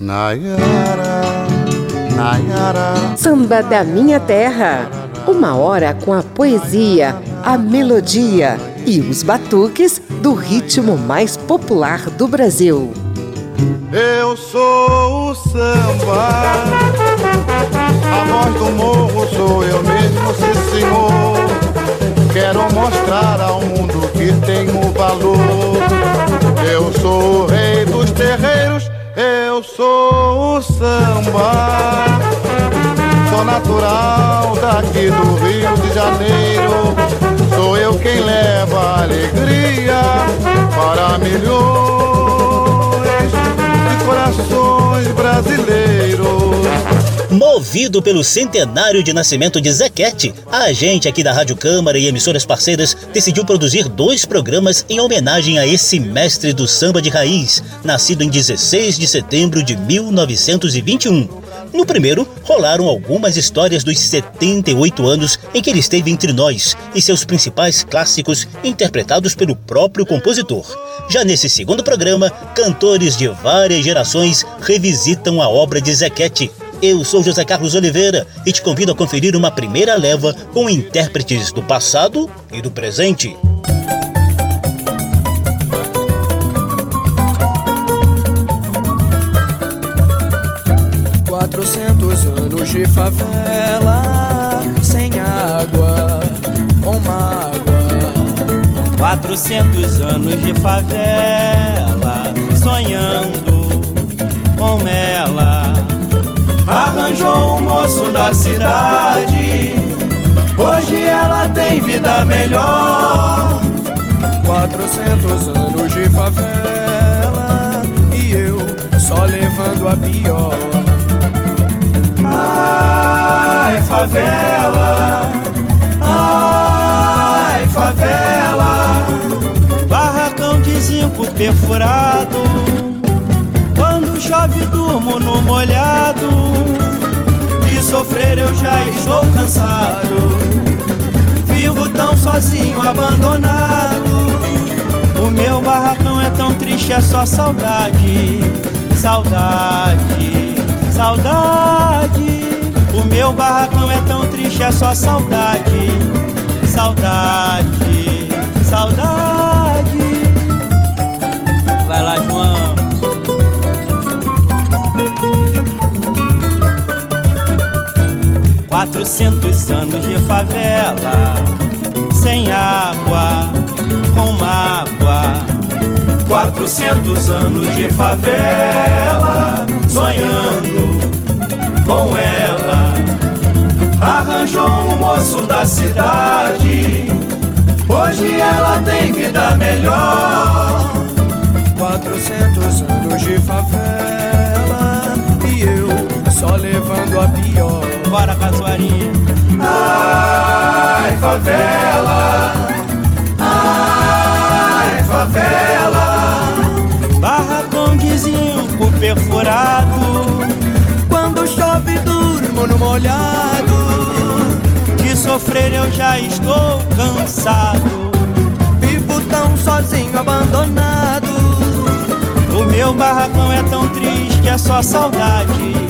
Nayara, Nayara. Samba da minha terra. Uma hora com a poesia, a melodia e os batuques do ritmo mais popular do Brasil. Eu sou o samba, a voz do morro sou eu mesmo, sim senhor. Quero mostrar ao mundo que tenho valor. Eu sou o rei dos terreiros eu sou o samba, sou natural daqui do Rio de Janeiro. Sou eu quem leva alegria para milhões de corações brasileiros. Movido pelo centenário de nascimento de Zequete, a gente aqui da Rádio Câmara e emissoras parceiras decidiu produzir dois programas em homenagem a esse mestre do samba de raiz, nascido em 16 de setembro de 1921. No primeiro, rolaram algumas histórias dos 78 anos em que ele esteve entre nós e seus principais clássicos interpretados pelo próprio compositor. Já nesse segundo programa, cantores de várias gerações revisitam a obra de Zequete, eu sou José Carlos Oliveira e te convido a conferir uma primeira leva com intérpretes do passado e do presente. Quatrocentos anos de favela, sem água, com mágoa. Quatrocentos anos de favela, sonhando com ela arranjou um moço da cidade. Hoje ela tem vida melhor. Quatrocentos anos de favela e eu só levando a pior. Ai, favela, ai, favela, barracão de zinco perfurado chove durmo no molhado. De sofrer eu já estou cansado. Vivo tão sozinho, abandonado. O meu barracão é tão triste, é só saudade. Saudade, saudade. O meu barracão é tão triste, é só saudade. Saudade, saudade 400 anos de favela, sem água, com mágoa. 400 anos de favela, sonhando com ela. Arranjou um moço da cidade, hoje ela tem vida melhor. 400 anos de favela só levando a pior. Bora, Casuaria. Ai, favela. Ai, favela. Barracão de zinco perfurado. Quando chove, durmo no molhado. De sofrer eu já estou cansado. Vivo tão sozinho, abandonado. O meu barracão é tão triste, é só. Saudade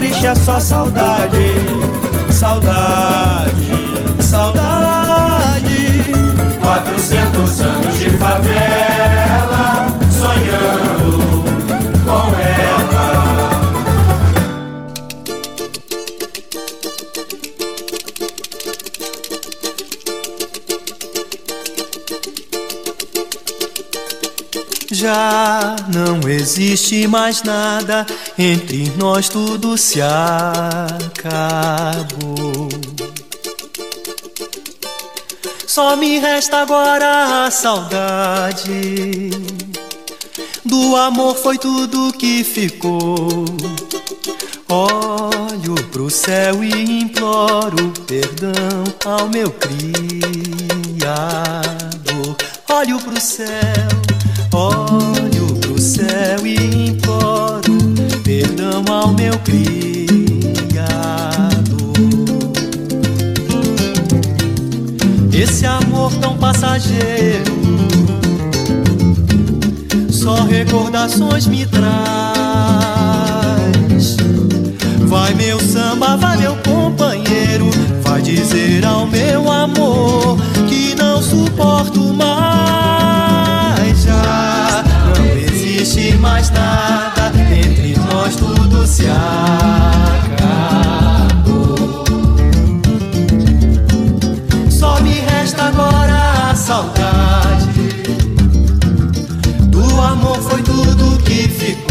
triste, é só saudade. Saudade, saudade. Quatrocentos anos de favela, sonhando com ela. Já não existe mais nada, entre nós tudo se acabou. Só me resta agora a saudade. Do amor foi tudo que ficou. Olho pro céu e imploro perdão ao meu Criador. exagero. Só recordações me traz. Vai meu samba, vai meu companheiro, vai dizer ao meu amor que não suporto mais. Já não existe mais nada. ficou.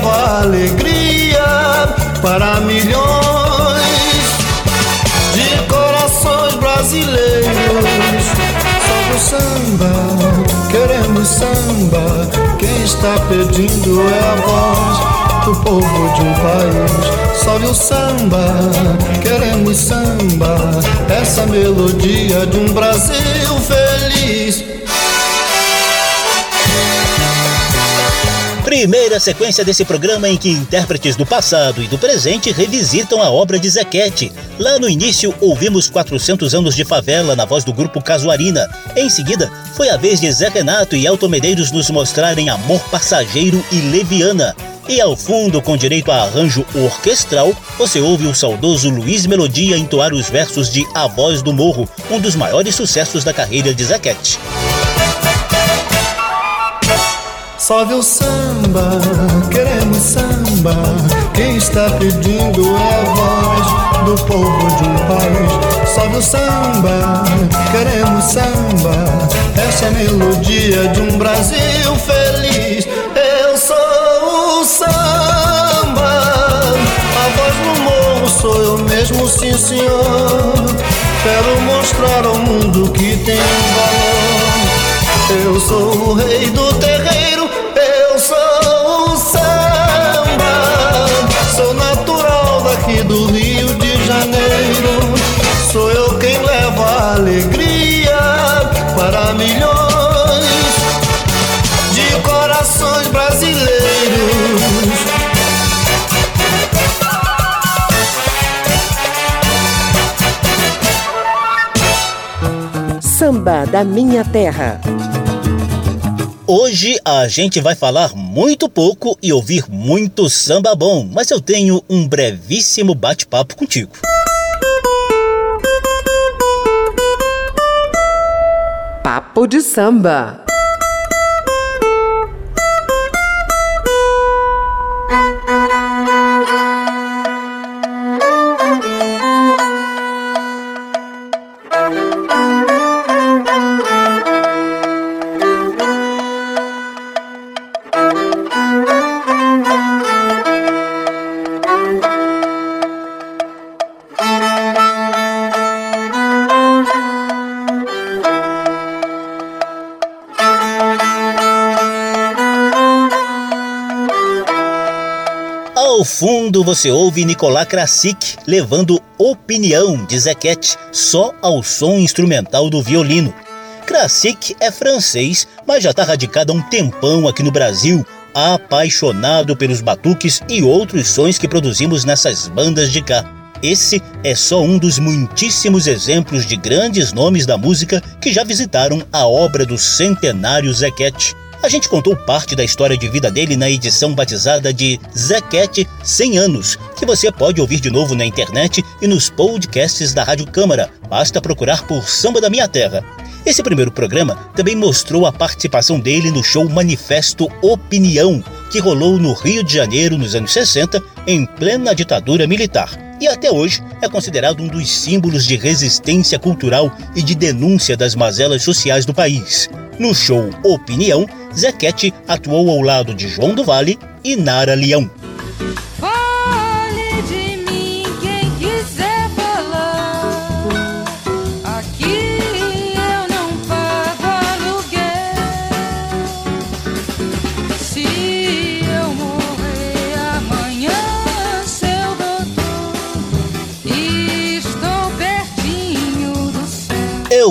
leva alegria para milhões de corações brasileiros. Só o samba, queremos samba. Quem está pedindo é a voz do povo de um país. Sobe o samba, queremos samba, essa melodia de um Brasil feliz. Primeira sequência desse programa em que intérpretes do passado e do presente revisitam a obra de Zequete. Lá no início, ouvimos 400 anos de favela na voz do grupo Casuarina. Em seguida, foi a vez de Zé Renato e Elton Medeiros nos mostrarem Amor Passageiro e Leviana. E ao fundo, com direito a arranjo orquestral, você ouve o saudoso Luiz Melodia entoar os versos de A Voz do Morro, um dos maiores sucessos da carreira de Zequete. Salve o samba, queremos samba. Quem está pedindo é a voz do povo de um país. Salve o samba, queremos samba. Essa é a melodia de um Brasil feliz. Eu sou o samba, a voz do morro sou eu mesmo, sim senhor. Quero mostrar ao mundo que tem valor. Eu sou o rei do terreiro alegria para milhões de corações brasileiros. Samba da Minha Terra. Hoje a gente vai falar muito pouco e ouvir muito samba bom, mas eu tenho um brevíssimo bate-papo contigo. Papo de samba. Fundo você ouve Nicolás Krasik levando Opinião de Zequete só ao som instrumental do violino. Krasik é francês, mas já está radicado há um tempão aqui no Brasil, apaixonado pelos batuques e outros sons que produzimos nessas bandas de cá. Esse é só um dos muitíssimos exemplos de grandes nomes da música que já visitaram a obra do centenário Zequete. A gente contou parte da história de vida dele na edição batizada de Zequete 100 anos, que você pode ouvir de novo na internet e nos podcasts da Rádio Câmara. Basta procurar por Samba da Minha Terra. Esse primeiro programa também mostrou a participação dele no show Manifesto Opinião, que rolou no Rio de Janeiro nos anos 60, em plena ditadura militar. E até hoje é considerado um dos símbolos de resistência cultural e de denúncia das mazelas sociais do país. No show Opinião, Zequete atuou ao lado de João do Vale e Nara Leão.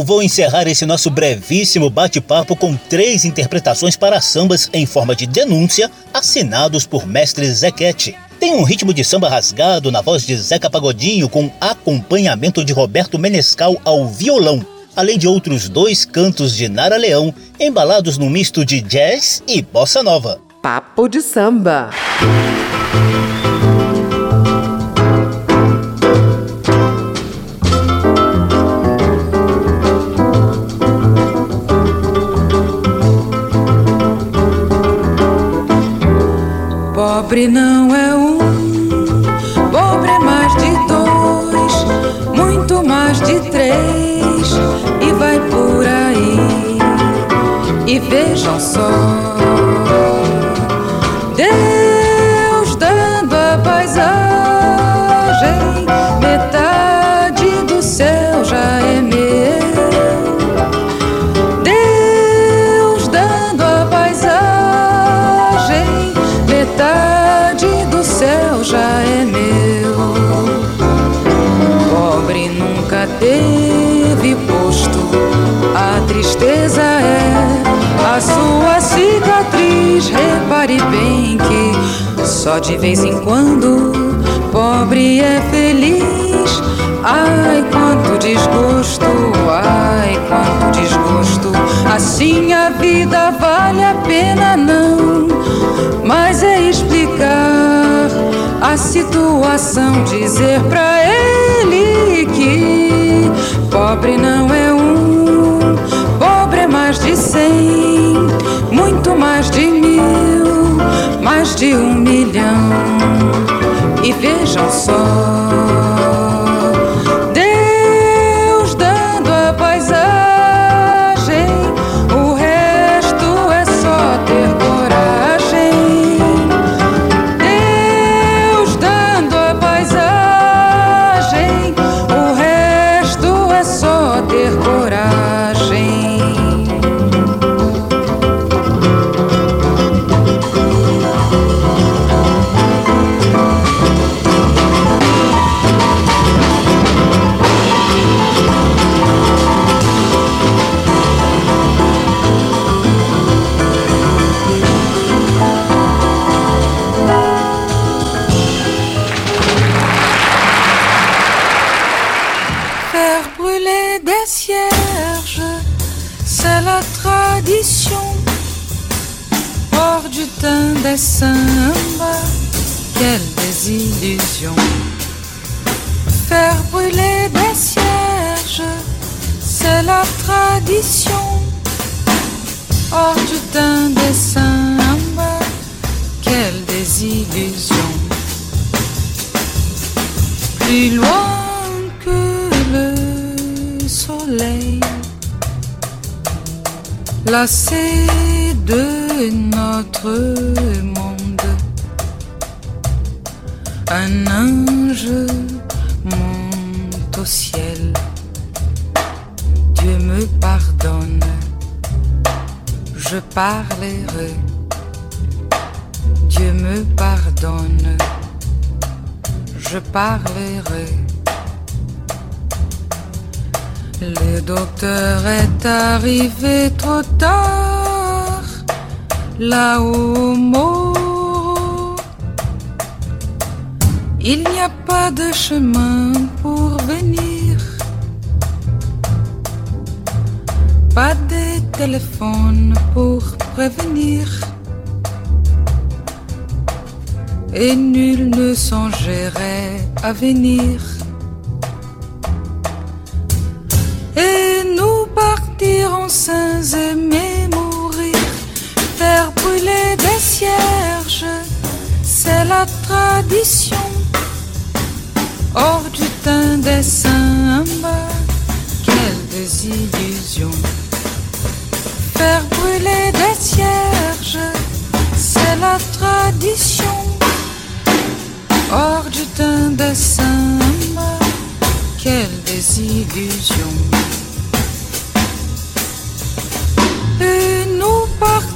Vou encerrar esse nosso brevíssimo bate-papo com três interpretações para sambas em forma de denúncia, assinados por mestre Zequete. Tem um ritmo de samba rasgado na voz de Zeca Pagodinho com acompanhamento de Roberto Menescal ao violão, além de outros dois cantos de Nara Leão, embalados num misto de jazz e bossa nova. Papo de samba. Pobre não é um, pobre é mais de dois, muito mais de três, e vai por aí. E vejam só. Bem que só de vez em quando pobre é feliz. Ai, quanto desgosto, ai, quanto desgosto. Assim a vida vale a pena, não. Mas é explicar a situação, dizer pra ele que pobre não é um, de um milhão. E vejam só. Désillusion. Plus loin que le soleil, lassé de notre monde. Un ange monte au ciel. Dieu me pardonne, je parlerai. Dieu me pardonne, je parlerai. Le docteur est arrivé trop tard là-haut Il n'y a pas de chemin pour venir, pas de téléphone pour prévenir. Et nul ne songerait à venir. Et nous partirons sans aimer faire brûler des cierges, c'est la tradition. Hors du teint des samba, quelle désillusion. Faire brûler des cierges, c'est la tradition. Hors du Orge d'un dessin quelle désillusion. Et nous partons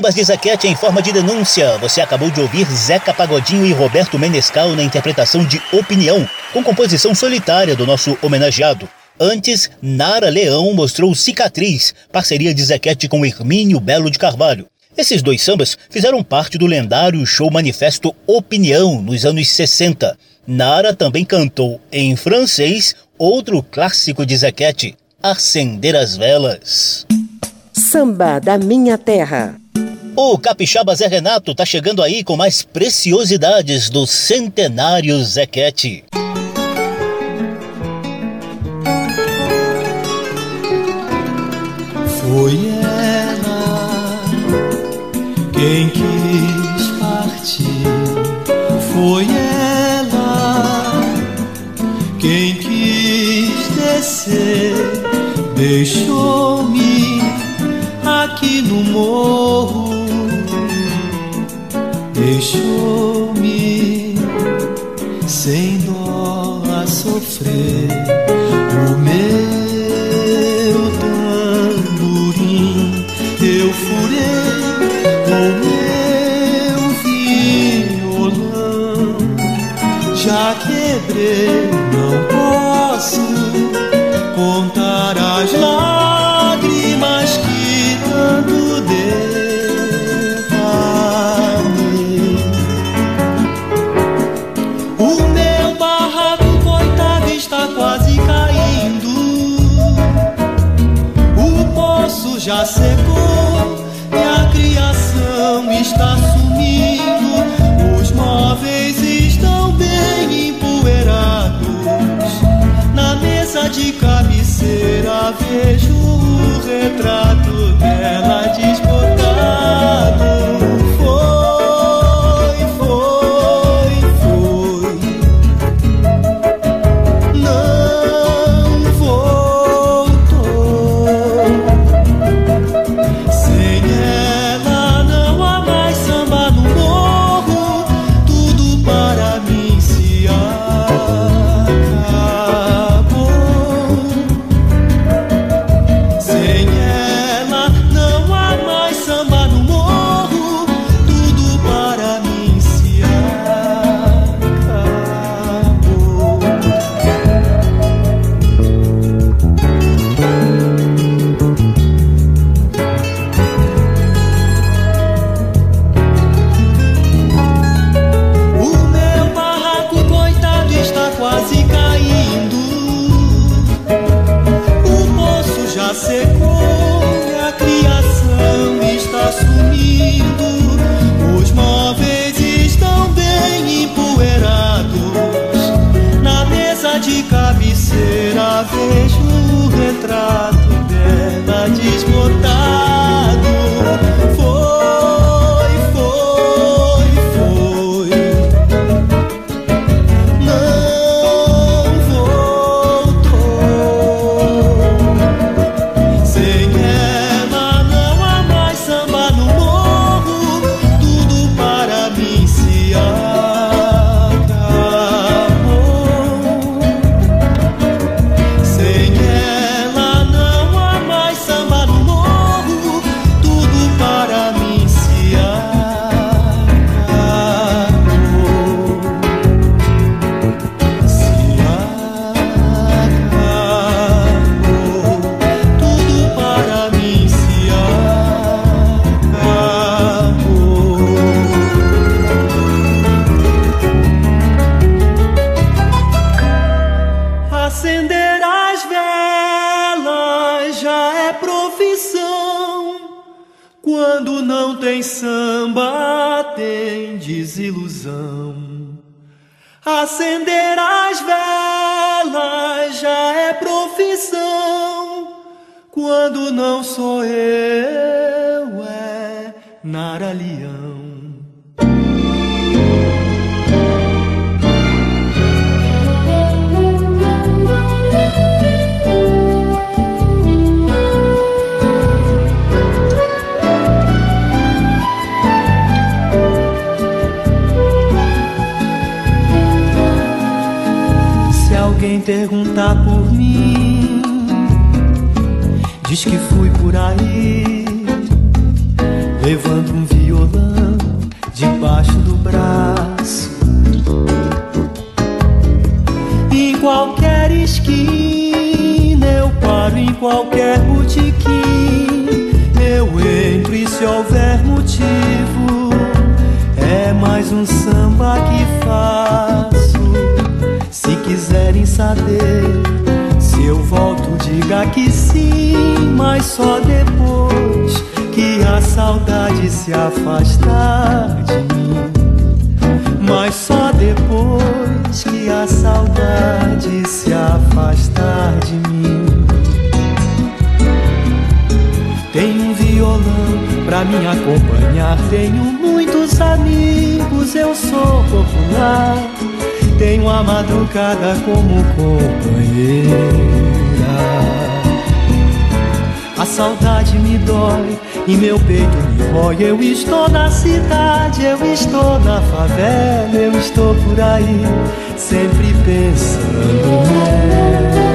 sambas de Zequete em forma de denúncia. Você acabou de ouvir Zeca Pagodinho e Roberto Menescal na interpretação de Opinião, com composição solitária do nosso homenageado. Antes, Nara Leão mostrou Cicatriz, parceria de Zequete com Hermínio Belo de Carvalho. Esses dois sambas fizeram parte do lendário show manifesto Opinião nos anos 60. Nara também cantou em francês outro clássico de Zequete, Acender as Velas. Samba da Minha Terra. O Capixaba Zé Renato tá chegando aí com mais preciosidades do centenário Zequete. Foi quem quis partir foi ela. Quem quis descer deixou-me aqui no morro. Deixou-me sem dó a sofrer retrato não sou eu, é Naralião. alguém qualquer botequim eu entro e se houver motivo é mais um samba que faço quiserem saber se eu volto, diga que sim, mas só depois que a saudade se afastar de mim. Mas só depois que a saudade se afastar me acompanhar, tenho muitos amigos, eu sou popular tenho a madrugada como companheira. A saudade me dói e meu peito me rói. Eu estou na cidade, eu estou na favela, eu estou por aí, sempre pensando nela.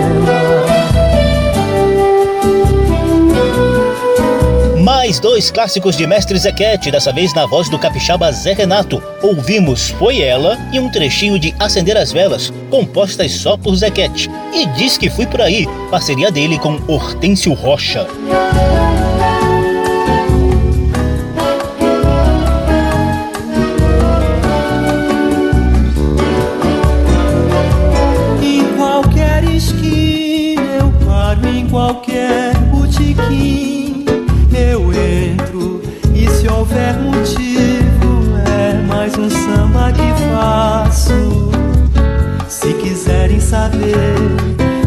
Mais dois clássicos de Mestre Zequete, dessa vez na voz do capixaba Zé Renato. Ouvimos Foi Ela e um trechinho de Acender as Velas, compostas só por Zequete. E Diz que Fui Por Aí, parceria dele com Hortêncio Rocha.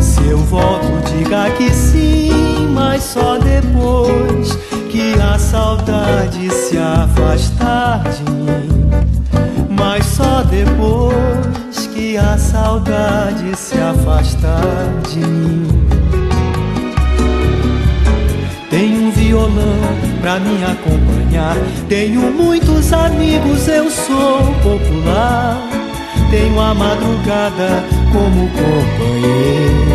Se eu volto, diga que sim, mas só depois que a saudade se afastar de mim. Mas só depois que a saudade se afastar de mim. Tenho um violão pra me acompanhar. Tenho muitos amigos, eu sou popular. Tenho a madrugada como companheira.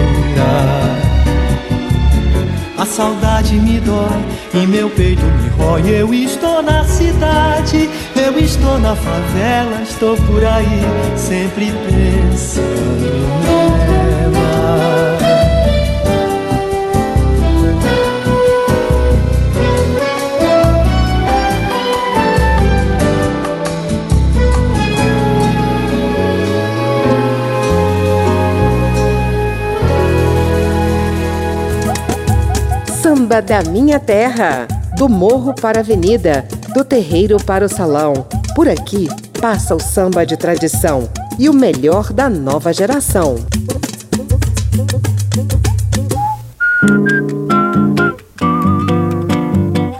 A saudade me dói e meu peito me rói. Eu estou na cidade, eu estou na favela, estou por aí, sempre pensando nela. Da minha terra, do morro para a avenida, do terreiro para o salão. Por aqui passa o samba de tradição e o melhor da nova geração.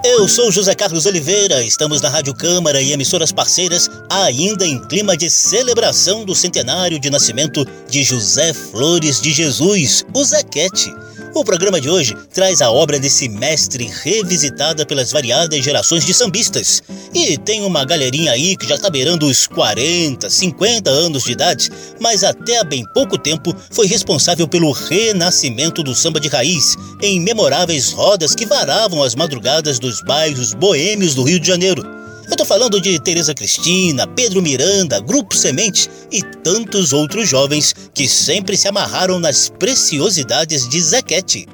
Eu sou José Carlos Oliveira, estamos na Rádio Câmara e emissoras parceiras, ainda em clima de celebração do centenário de nascimento de José Flores de Jesus, o Zequete. O programa de hoje traz a obra desse mestre revisitada pelas variadas gerações de sambistas. E tem uma galerinha aí que já está beirando os 40, 50 anos de idade, mas até há bem pouco tempo foi responsável pelo renascimento do samba de raiz, em memoráveis rodas que varavam as madrugadas dos bairros boêmios do Rio de Janeiro. Eu tô falando de Tereza Cristina, Pedro Miranda, Grupo Semente e tantos outros jovens que sempre se amarraram nas preciosidades de Zequete.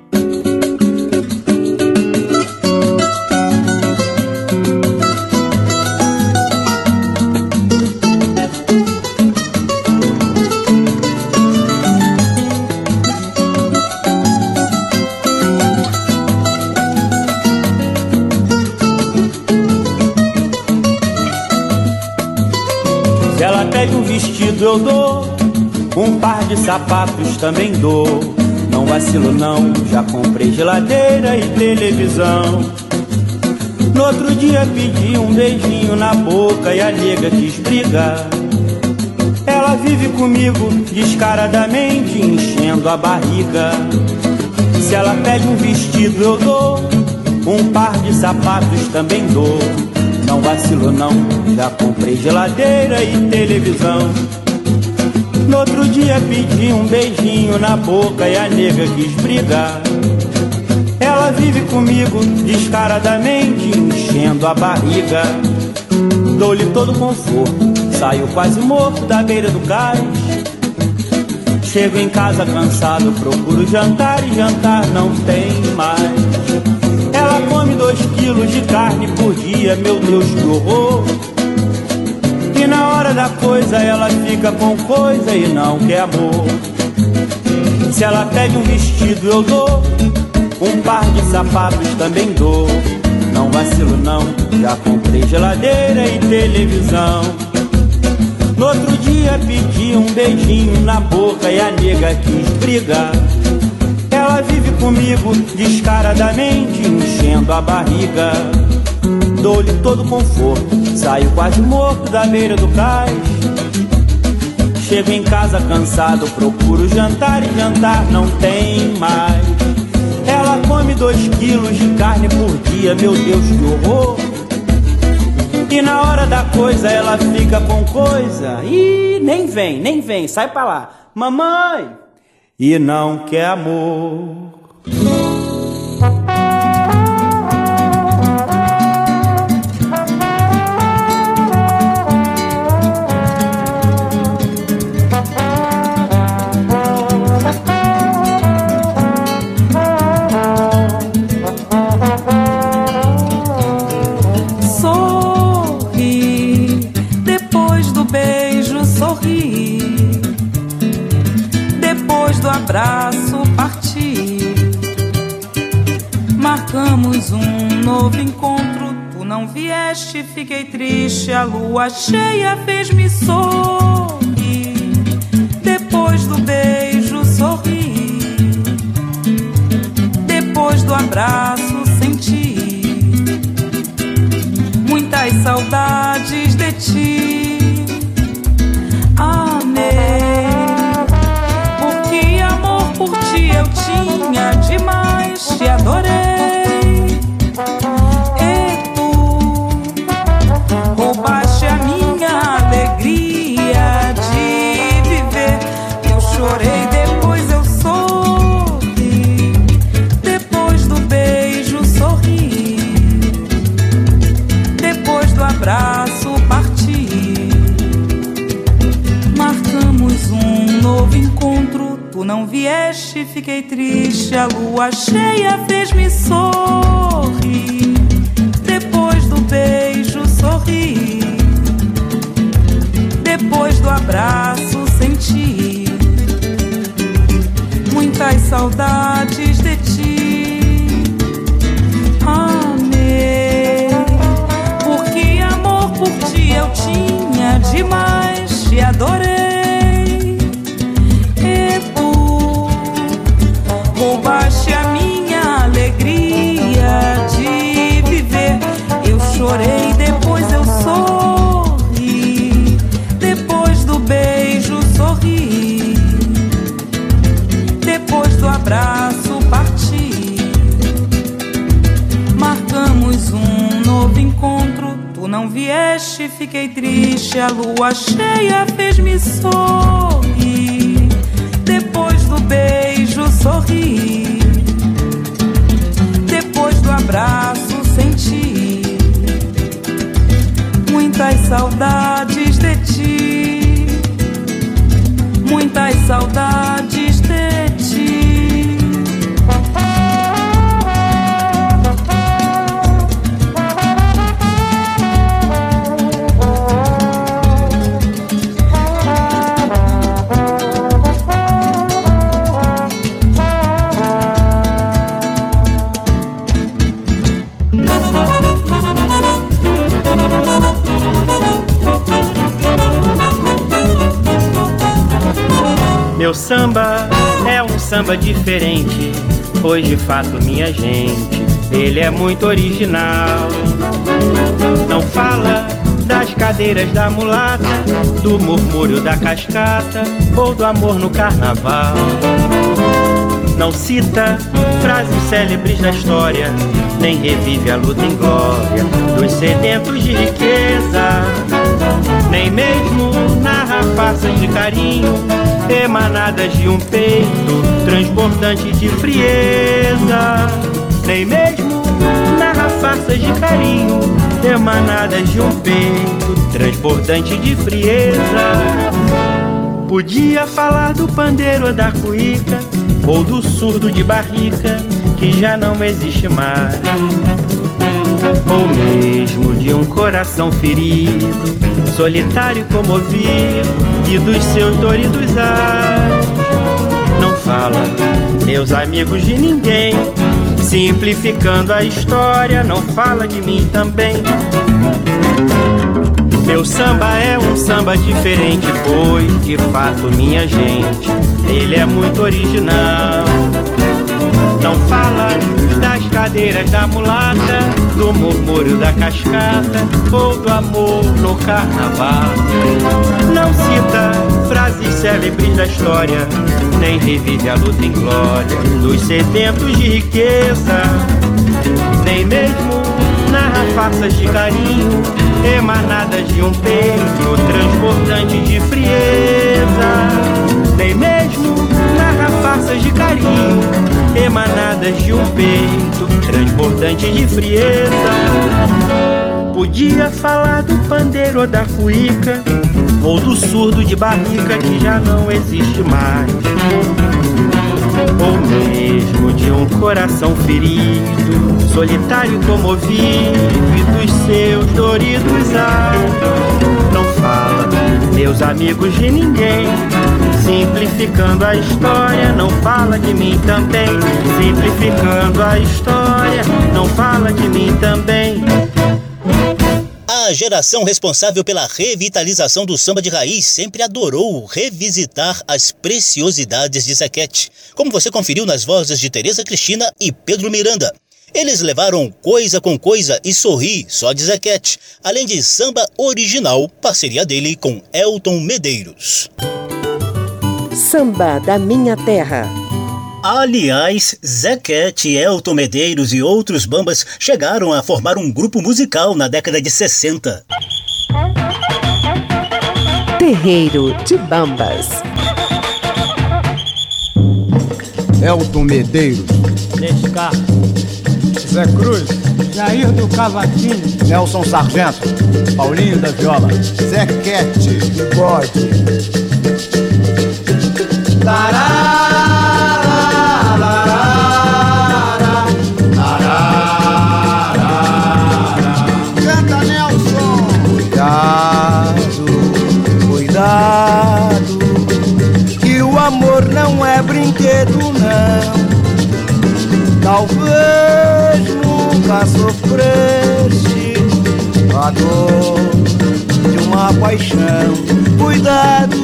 Eu dou, um par de sapatos também dou. Não vacilo não, já comprei geladeira e televisão. No outro dia pedi um beijinho na boca e a nega quis brigar. Ela vive comigo descaradamente, enchendo a barriga. Se ela pede um vestido eu dou, um par de sapatos também dou. Não vacilo não, já comprei geladeira e televisão. No outro dia pedi um beijinho na boca e a nega quis brigar. Ela vive comigo descaradamente, enchendo a barriga. Dou-lhe todo conforto, saio quase morto da beira do cais. Chego em casa cansado, procuro jantar e jantar não tem mais. Ela come dois quilos de carne por dia, meu Deus que horror. E na hora da coisa ela fica com coisa e não quer amor. Se ela pede um vestido eu dou, um par de sapatos também dou. Não vacilo não, já comprei geladeira e televisão. No outro dia pedi um beijinho na boca e a nega quis brigar. Ela vive comigo descaradamente, enchendo a barriga. Dou-lhe todo conforto, saio quase morto da beira do cais. Chego em casa cansado, procuro jantar e jantar não tem mais. Ela come dois quilos de carne por dia, meu Deus que horror. E na hora da coisa ela fica com coisa e nem vem, nem vem, sai pra lá. Mamãe! E não quer amor. Abraço partir. Marcamos um novo encontro, tu não vieste, fiquei triste. A lua cheia fez-me sorrir. Depois do beijo sorri, depois do abraço senti muitas saudades de ti. Ti eu tinha demais, te adorei. Triste. A lua cheia fez-me sorrir. Depois do beijo sorri. Depois do abraço senti muitas saudades de ti. Amei, porque amor por ti eu tinha demais, te adorei. Não vieste, fiquei triste. A lua cheia fez-me sorrir. Depois do beijo sorri. Depois do abraço senti muitas saudades de ti. Muitas saudades samba é um samba diferente, pois de fato, minha gente, ele é muito original. Não fala das cadeiras da mulata, do murmúrio da cascata ou do amor no carnaval. Não cita frases célebres da história, nem revive a luta em glória dos sedentos de riqueza, nem mesmo narra farsas de carinho emanadas de um peito transbordante de frieza, nem mesmo narra farsas de carinho emanadas de um peito transbordante de frieza. Podia falar do pandeiro da cuíca, ou do surdo de barrica, que já não existe mais. Ou mesmo de um coração ferido, solitário e comovido, e dos seus doridos ares. Não fala, meus amigos, de ninguém, simplificando a história, não fala de mim também. Meu samba é um samba diferente, pois de fato, minha gente, ele é muito original. Não fala das cadeiras da mulata, do murmúrio da cascata ou do amor no carnaval. Não cita frases célebres da história, nem revive a luta em glória dos sedentos de riqueza, nem mesmo narra farsas de carinho emanadas de um peito transbordante de frieza, nem mesmo farsas de carinho emanadas de um peito transbordante de frieza. Podia falar do pandeiro ou da cuíca, ou do surdo de barrica que já não existe mais ou mesmo de um coração ferido, solitário comovido e dos seus doridos altos. Meus amigos, de ninguém. Simplificando a história, não fala de mim também. Simplificando a história, não fala de mim também. A geração responsável pela revitalização do samba de raiz sempre adorou revisitar as preciosidades de Zequete, como você conferiu nas vozes de Tereza Cristina e Pedro Miranda. Eles levaram Coisa com Coisa e Sorri, só de Zequete, além de samba original, parceria dele com Elton Medeiros. Samba da Minha Terra. Aliás, Zequete, Elton Medeiros e outros bambas chegaram a formar um grupo musical na década de 60. Terreiro de Bambas. Elton Medeiros, Nescar, Zé Cruz, Jair do Cavaquinho, Nelson Sargento, Paulinho da Viola, Zé Quete, Bigode. Canta, paixão. Cuidado,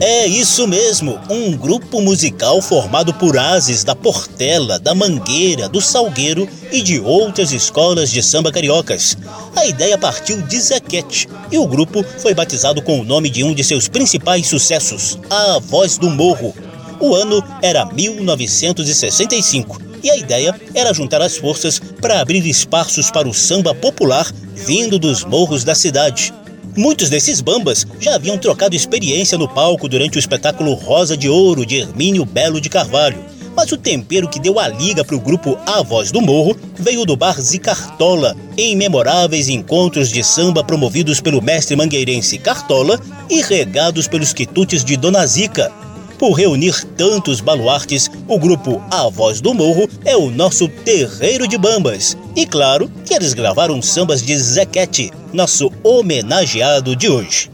É isso mesmo, um grupo musical formado por ases da Portela, da Mangueira, do Salgueiro e de outras escolas de samba cariocas. A ideia partiu de Zequete e o grupo foi batizado com o nome de um de seus principais sucessos, A Voz do Morro. O ano era 1965 e a ideia era juntar as forças para abrir espaços para o samba popular vindo dos morros da cidade. Muitos desses bambas já haviam trocado experiência no palco durante o espetáculo Rosa de Ouro de Hermínio Belo de Carvalho. Mas o tempero que deu a liga para o grupo A Voz do Morro veio do bar Zicartola, em memoráveis encontros de samba promovidos pelo mestre mangueirense Cartola e regados pelos quitutes de Dona Zica. Por reunir tantos baluartes, o grupo A Voz do Morro é o nosso terreiro de bambas. E claro que eles gravaram sambas de Zequete, nosso homenageado de hoje.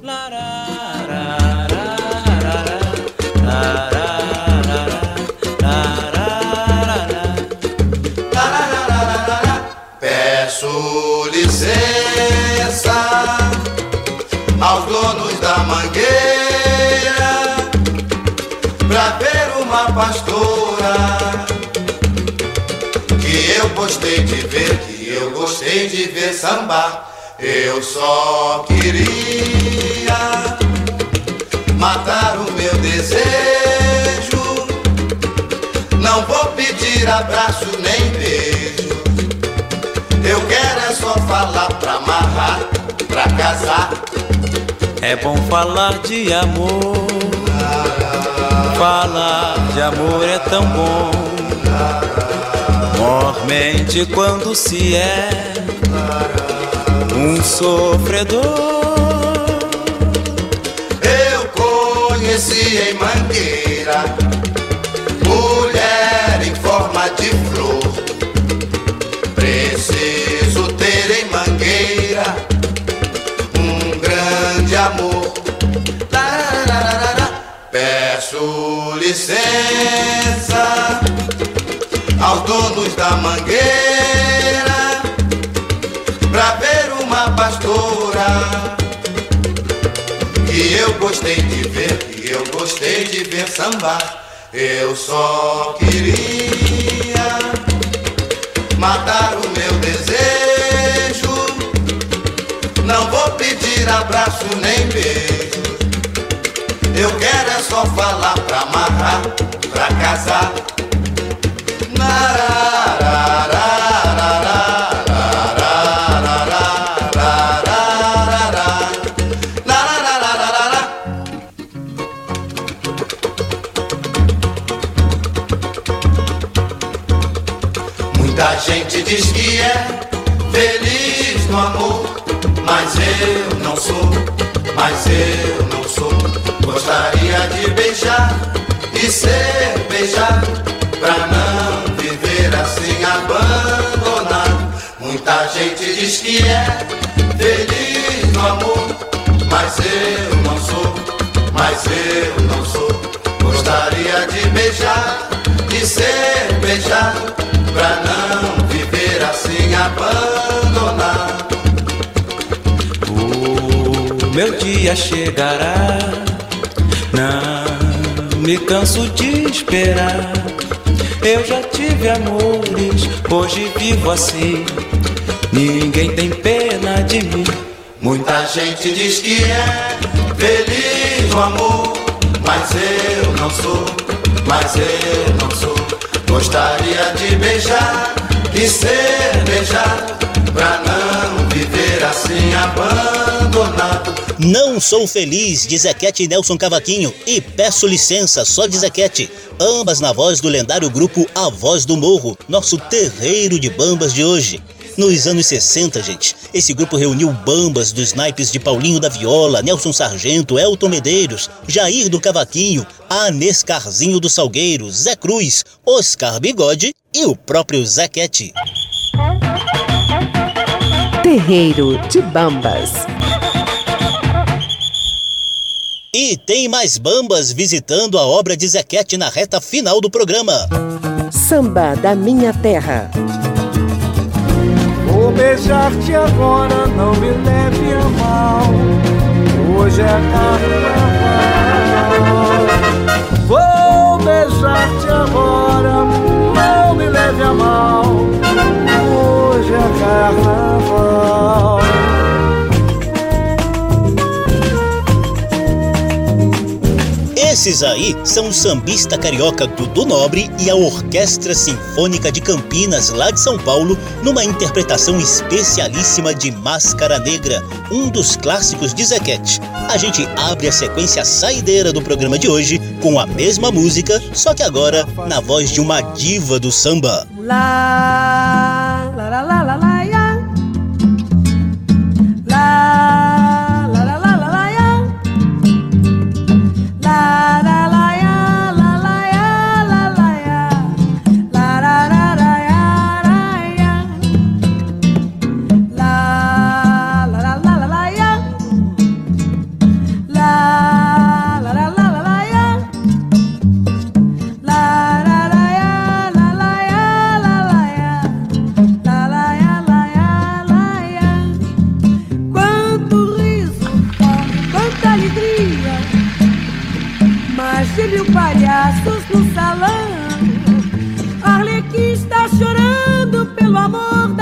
Peço licença aos donos da mangueira pra uma pastora que eu gostei de ver, que eu gostei de ver sambar. Eu só queria matar o meu desejo. Não vou pedir abraço nem beijo. Eu quero é só falar pra amarrar, pra casar. É bom falar de amor. Falar de amor é tão bom. Mormente quando se é um sofredor. Eu conheci em Mangueira mulher em forma de flor. Licença aos donos da mangueira pra ver uma pastora que eu gostei de ver, que eu gostei de ver sambar. Eu só queria matar o meu desejo. Não vou pedir abraço nem beijo. Eu quero é só falar pra amarrar, pra casar. Gostaria de beijar e ser beijado, pra não viver assim abandonado. Muita gente diz que é feliz no amor, mas eu não sou, mas eu não sou. Gostaria de beijar e ser beijado, pra não viver assim abandonado. O meu dia chegará. Não me canso de esperar. Eu já tive amores, hoje vivo assim. Ninguém tem pena de mim. Muita gente diz que é feliz no amor, mas eu não sou, mas eu não sou. Gostaria de beijar e ser beijado, pra não viver assim abandonado. Não sou feliz de Zequete e Nelson Cavaquinho e peço licença só de Zequete, ambas na voz do lendário grupo A Voz do Morro, nosso terreiro de bambas de hoje. Nos anos 60, gente, esse grupo reuniu bambas dos naipes de Paulinho da Viola, Nelson Sargento, Elton Medeiros, Jair do Cavaquinho, Anescarzinho do Salgueiro, Zé Cruz, Oscar Bigode e o próprio Zequete. Terreiro de Bambas. E tem mais bambas visitando a obra de Zequete na reta final do programa. Samba da Minha Terra. Vou beijar-te agora, não me leve a mal. Hoje é carnaval. Vou beijar-te agora, não me leve a mal. Hoje é carnaval. Esses aí são o sambista carioca Dudu Nobre e a Orquestra Sinfônica de Campinas, lá de São Paulo, numa interpretação especialíssima de Máscara Negra, um dos clássicos de Zequete. A gente abre a sequência saideira do programa de hoje com a mesma música, só que agora na voz de uma diva do samba. La la la la chorando pelo amor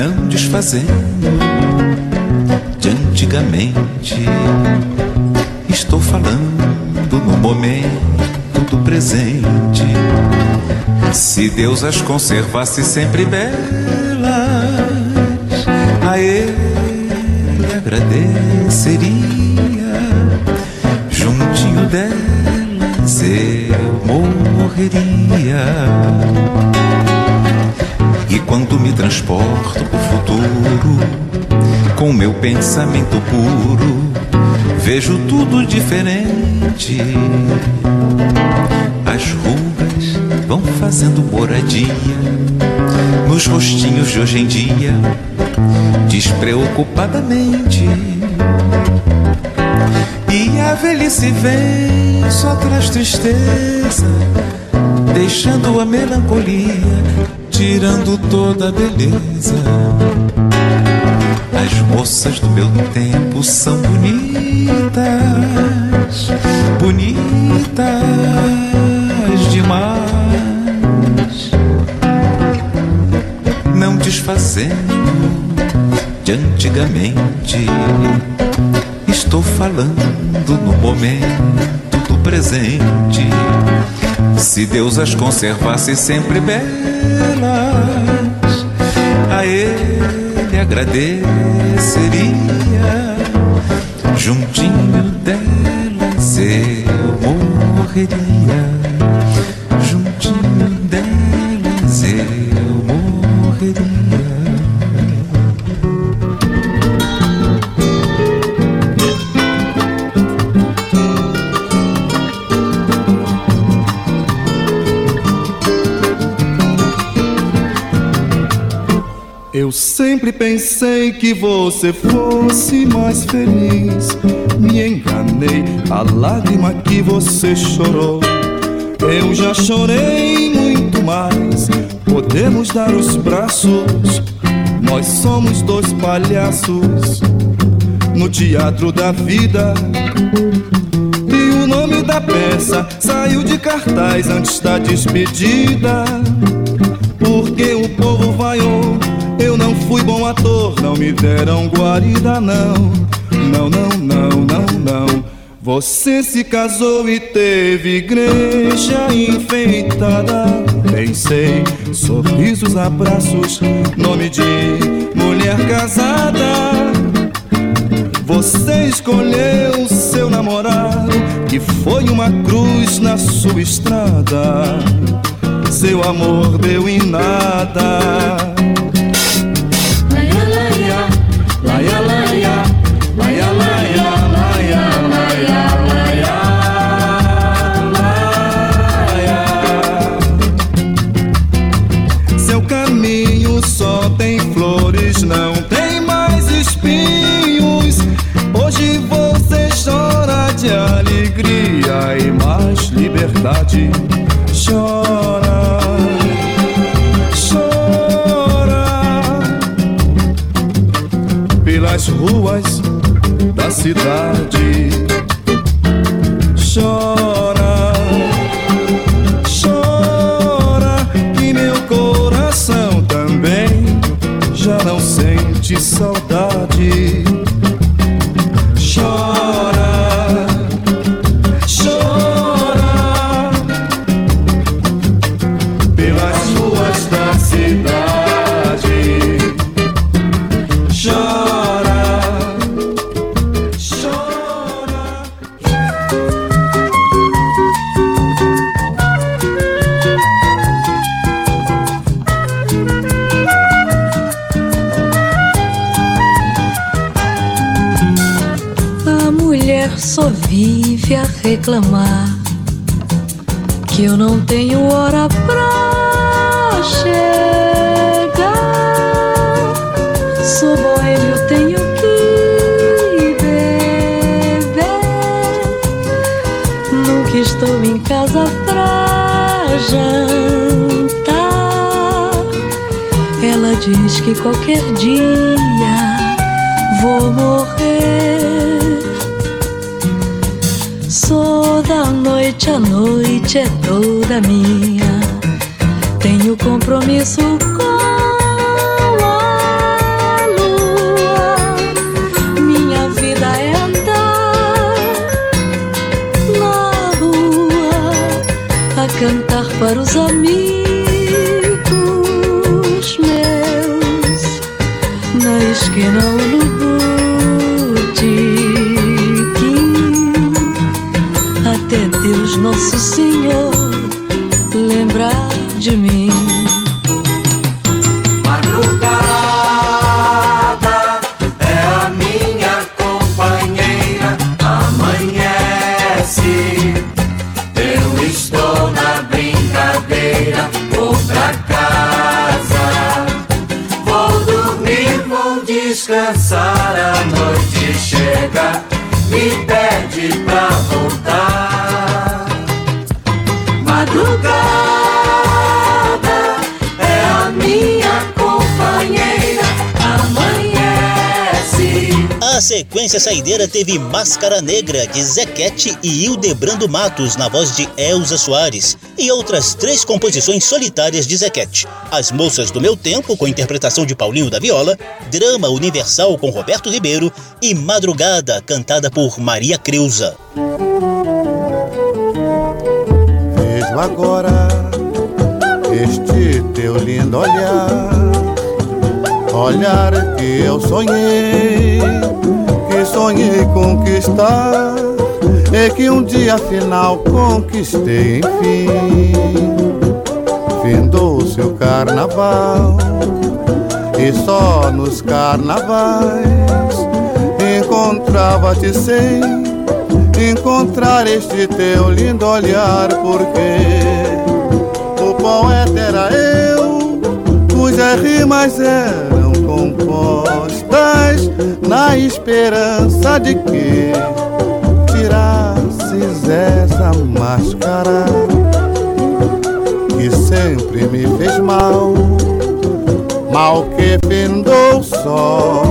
Não desfazendo de antigamente, estou falando no momento do presente. Se Deus as conservasse sempre belas, a ele agradeceria. Juntinho delas eu morreria. E quando me transporto pro futuro, com meu pensamento puro, vejo tudo diferente. As rugas vão fazendo moradia nos rostinhos de hoje em dia, despreocupadamente. E a velhice vem só traz tristeza, deixando a melancolia, tirando toda a beleza. As moças do meu tempo são bonitas, bonitas demais. Não desfazendo de antigamente. Estou falando no momento do presente. Se Deus as conservasse sempre belas, agradeceria. Juntinho delas eu morreria. Eu sempre pensei que você fosse mais feliz. Me enganei, a lágrima que você chorou. Eu já chorei muito mais. Podemos dar os braços. Nós somos dois palhaços no teatro da vida. E o nome da peça saiu de cartaz antes da despedida. Porque o povo vaiou. Eu não fui bom ator, não me deram guarida, não. Não, não, não, não, não. Você se casou e teve igreja enfeitada. Pensei, sorrisos, abraços, nome de mulher casada. Você escolheu seu namorado, que foi uma cruz na sua estrada. Seu amor deu em nada. Liberdade. Chora, chora pelas ruas da cidade. Chora, chora e meu coração também já não sente saudade. De mim. Madrugada é a minha companheira. Amanhece, eu estou na brincadeira. Vou pra casa, vou dormir, vou descansar. A noite chega, me pede pra voltar. Sequência saideira teve Máscara Negra, de Zequete e Hildebrando Matos, na voz de Elza Soares, e outras três composições solitárias de Zequete. As Moças do Meu Tempo, com interpretação de Paulinho da Viola, Drama Universal com Roberto Ribeiro e Madrugada, cantada por Maria Creuza. Vejo agora este teu lindo olhar, olhar que eu sonhei, sonhei conquistar, e que um dia afinal conquistei enfim. Findou-se o carnaval, e só nos carnavais encontrava-te sem encontrar este teu lindo olhar, porque o poeta era eu, cujas rimas eram compostas na esperança de que tirasses essa máscara que sempre me fez mal, mal que findou só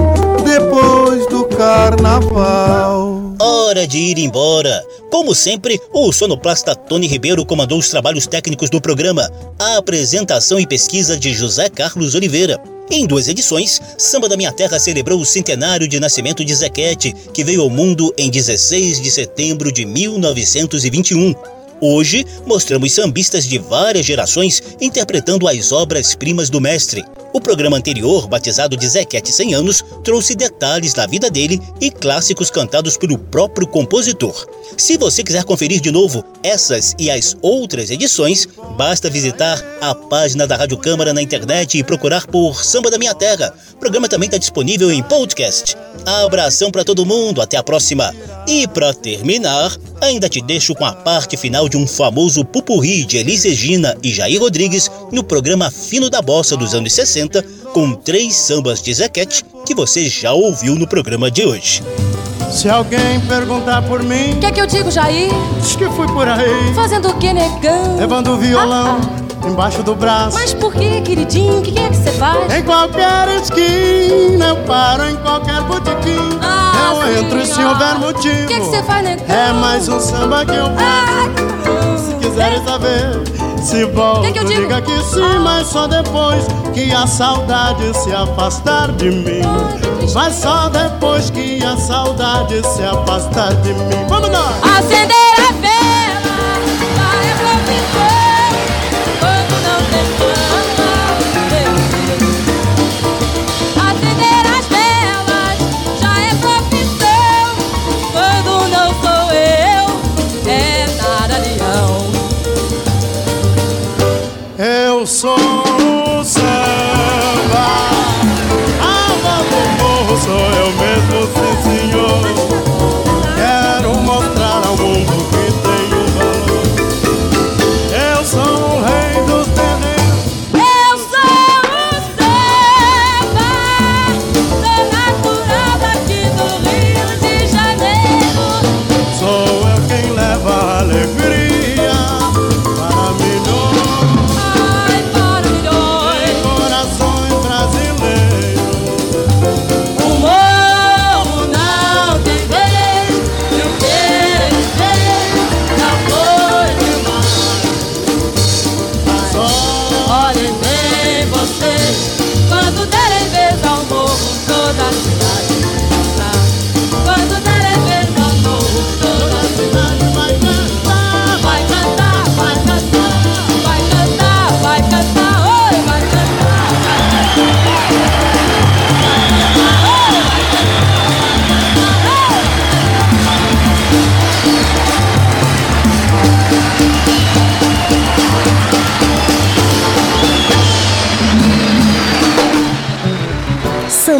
depois do carnaval. Hora de ir embora. Como sempre, o sonoplasta Tony Ribeiro comandou os trabalhos técnicos do programa, a apresentação e pesquisa de José Carlos Oliveira. Em duas edições, Samba da Minha Terra celebrou o centenário de nascimento de Zequete, que veio ao mundo em 16 de setembro de 1921. Hoje, mostramos sambistas de várias gerações interpretando as obras-primas do mestre. O programa anterior, batizado de Zequete 100 anos, trouxe detalhes da vida dele e clássicos cantados pelo próprio compositor. Se você quiser conferir de novo essas e as outras edições, basta visitar a página da Rádio Câmara na internet e procurar por Samba da Minha Terra. O programa também está disponível em podcast. Abração para todo mundo, até a próxima. E para terminar, ainda te deixo com a parte final de um famoso pupurri de Elis Regina e Jair Rodrigues no programa Fino da Bossa dos anos 60, com três sambas de Zequete que você já ouviu no programa de hoje. Se alguém perguntar por mim, o que é que eu digo, Jair? Diz que fui por aí. Fazendo o que, negão? Levando o violão. Ah, ah embaixo do braço. Mas por que, queridinho? O que, é que você faz? Em qualquer esquina, eu paro em qualquer botequim. Ah, eu entro se houver motivo. O que, que você faz, negão? É mais um samba que eu faço. Ah, se quiserem saber, se volto, que que diga que sim, ah. mas só depois que a saudade se afastar de mim. Mas só depois que a saudade se afastar de mim. Vamos lá! Acender a vela,